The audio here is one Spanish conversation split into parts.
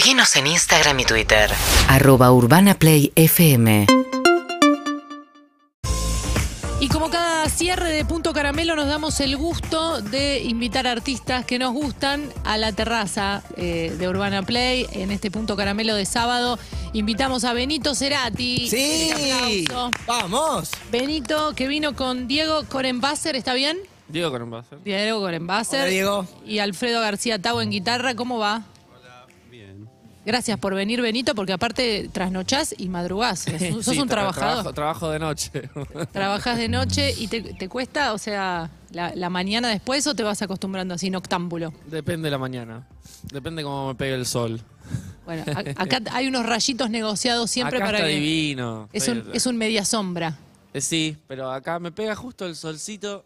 Seguinos en Instagram y Twitter. Arroba Urbana Play FM. Y como cada cierre de Punto Caramelo nos damos el gusto de invitar artistas que nos gustan a la terraza eh, de Urbana Play en este Punto Caramelo de sábado. Invitamos a Benito Cerati. Sí, vamos. Benito que vino con Diego Corenbasser, ¿está bien? Diego Corenbasser. Diego Corenbasser. Hola, Diego. Y Alfredo García Tau en guitarra, ¿cómo va? Gracias por venir, Benito, porque aparte trasnochás y madrugás. Sos Sí, un tra- trabajador. Trabajo, trabajo de noche. Trabajas de noche y te, te cuesta, o sea, la, la mañana después o te vas acostumbrando así, noctámbulo. Depende de la mañana. Depende cómo me pegue el sol. Bueno, a- acá hay unos rayitos negociados siempre acá para está que. divino. Es un, es un media sombra. Eh, Sí, pero acá me pega justo el solcito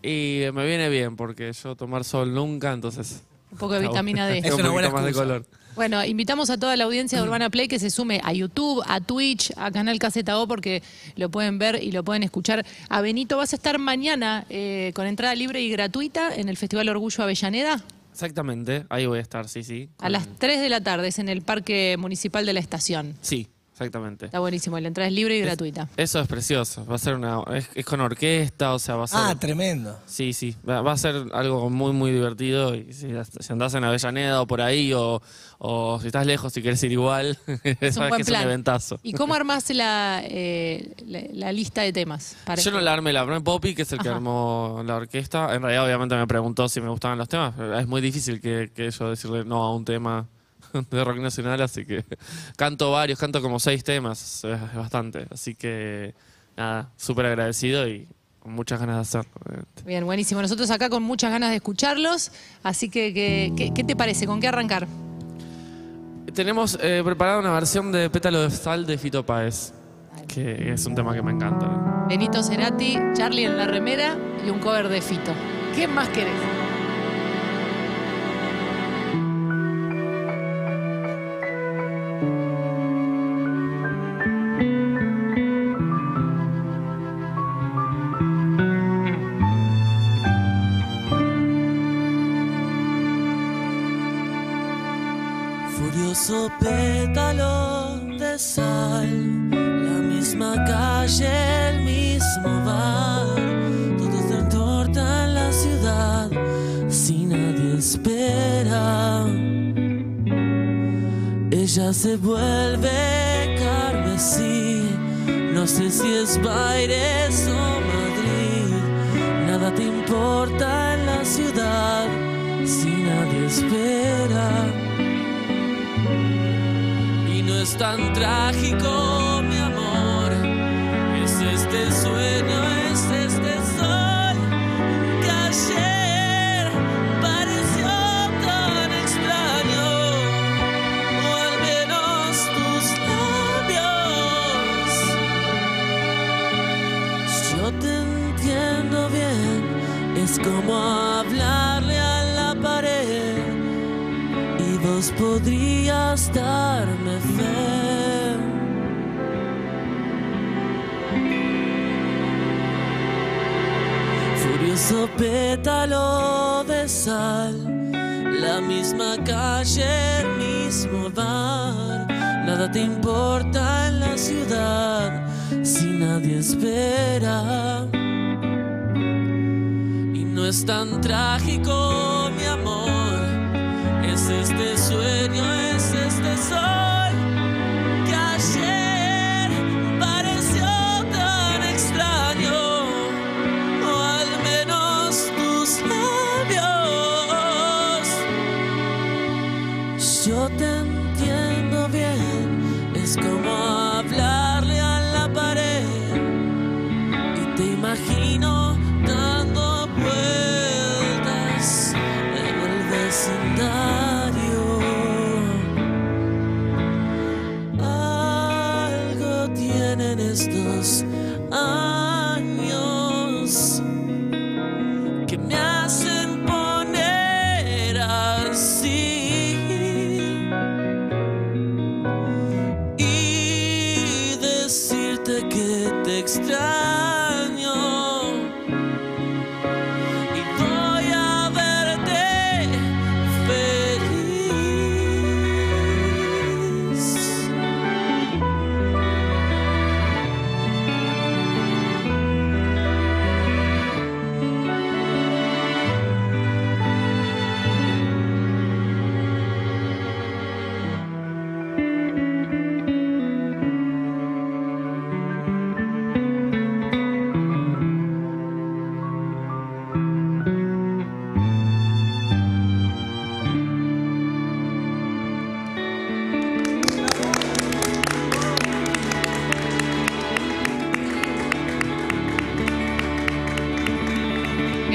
y me viene bien porque yo tomar sol nunca, entonces... Un poco de vitamina D. bueno. Es una un buena más de color. Bueno, invitamos a toda la audiencia de Urbana Play que se sume a YouTube, a Twitch, a Canal Caseta O, porque lo pueden ver y lo pueden escuchar. A Benito, vas a estar mañana eh, con entrada libre y gratuita en el Festival Orgullo Avellaneda Exactamente, ahí voy a estar, sí, sí. a las 3 de la tarde, es en el Parque Municipal de la Estación. Sí, exactamente. Está buenísimo, la entrada es libre y gratuita. Eso es precioso. Va a ser una... Es, es con orquesta, o sea, va a ser... Ah, tremendo. Sí, sí, va, va a ser algo muy, muy divertido. Y si, si andás en Avellaneda o por ahí, o, o si estás lejos y querés ir igual, Es un buen que es plan. un eventazo. ¿Y cómo armás la, eh, la, la lista de temas? Para Yo no la armé, la armé Poppy, que es el que armó la orquesta. En realidad, obviamente, me preguntó si me gustaban los temas. Es muy difícil que, que yo decirle no a un tema de rock nacional, así que canto varios, canto como seis temas, es, bastante. Así que, nada, súper agradecido y con muchas ganas de hacerlo. obviamente. Bien, buenísimo. Nosotros acá con muchas ganas de escucharlos. Así que, que- que- ¿qué te parece? ¿Con qué arrancar? Tenemos eh, preparada una versión de Pétalo de Sal de Fito Páez, que es un tema que me encanta. Benito Cerati, Charlie en la remera y un cover de Fito. ¿Qué más querés? Calle, el mismo bar, todo se torta en la ciudad, si nadie espera. Ella se vuelve carmesí, no sé si es Baires o Madrid, nada te importa en la ciudad, si nadie espera. Y no es tan trágico, mi amor. Es este sueño, es este sol que ayer pareció tan extraño. O al menos tus labios. Yo te entiendo bien. Es como hablarle a la pared y vos podrías darme fe. Furioso pétalo de sal, la misma calle, el mismo bar. Nada te importa en la ciudad si nadie espera. Y no es tan trágico, mi amor. Es este sueño, es este sol Algo tienen estos años que me hacen poner así. Y decirte que te extraño.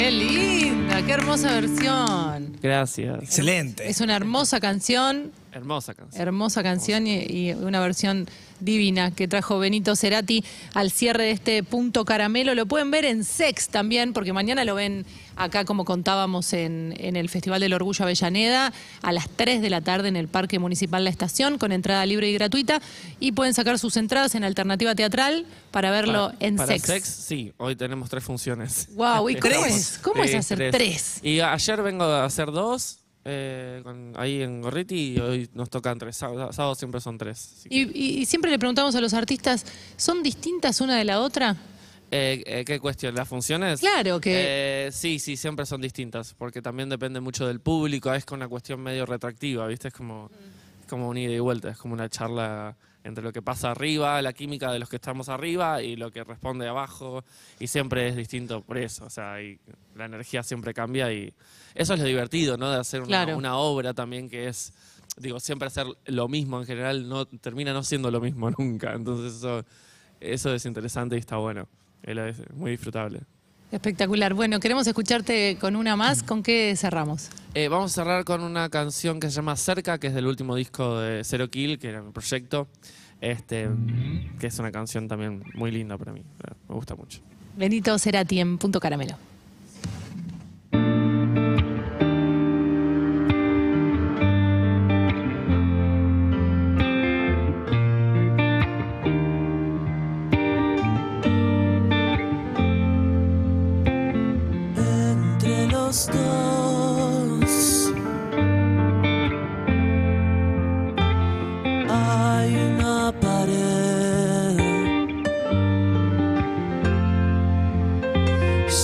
Qué linda, qué hermosa versión. Gracias. Excelente. Es una hermosa canción, Hermosa canción. hermosa canción y, y una versión divina que trajo Benito Cerati al cierre de este punto caramelo. Lo pueden ver en Sex también, porque mañana lo ven acá como contábamos en, en el Festival del Orgullo Avellaneda a las 3 de la tarde en el Parque Municipal La Estación con entrada libre y gratuita y pueden sacar sus entradas en Alternativa Teatral para verlo Para- en para Sex. sex, sí, hoy tenemos tres funciones. Wow, ¿y cómo es? ¿Cómo es hacer tres? Y ayer vengo a hacer dos, eh, con- ahí en Gorriti, y hoy nos tocan tres. Sábado, sábado siempre son tres. que- Y, siempre le preguntamos a los artistas, ¿son distintas una de la otra? Eh, eh, ¿Qué cuestión? ¿Las funciones? Claro que- sí, sí, siempre son distintas, porque también depende mucho del público, es con una cuestión medio retractiva, ¿viste? Es como, es como un ida y vuelta, es como una charla entre lo que pasa arriba, la química de los que estamos arriba y lo que responde abajo, y siempre es distinto por eso, o sea, y la energía siempre cambia y eso es lo divertido, ¿no? De hacer una, Claro. una obra también que es, digo, siempre hacer lo mismo en general no termina no siendo lo mismo nunca, entonces eso, eso es interesante y está bueno. Es muy disfrutable. Espectacular. Bueno, queremos escucharte con una más. ¿Con qué cerramos? Eh, vamos a cerrar con una canción que se llama Cerca, que es del último disco de Zero Kill, que era mi proyecto. Este, que es una canción también muy linda para mí. Me gusta mucho. Benito Cerati en Punto Caramelo. Los dos hay una pared.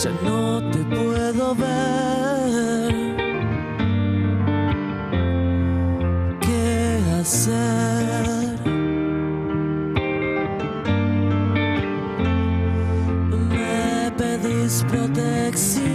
Ya no te puedo ver. ¿Qué hacer? Me pedís protección.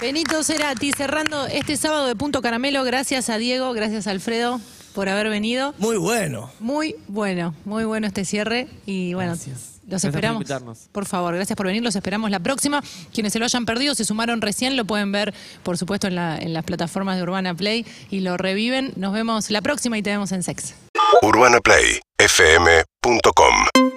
Benito Cerati cerrando este sábado de Punto Caramelo. Gracias a Diego, gracias a Alfredo por haber venido. Muy bueno. Muy bueno, muy bueno este cierre. Y bueno, los Gracias esperamos. Por favor, gracias por venir. Los esperamos la próxima. Quienes se lo hayan perdido, se sumaron recién, lo pueden ver, por supuesto, en, la- en las plataformas de Urbana Play y lo reviven. Nos vemos la próxima y te vemos en Sex. UrbanaPlayFM.com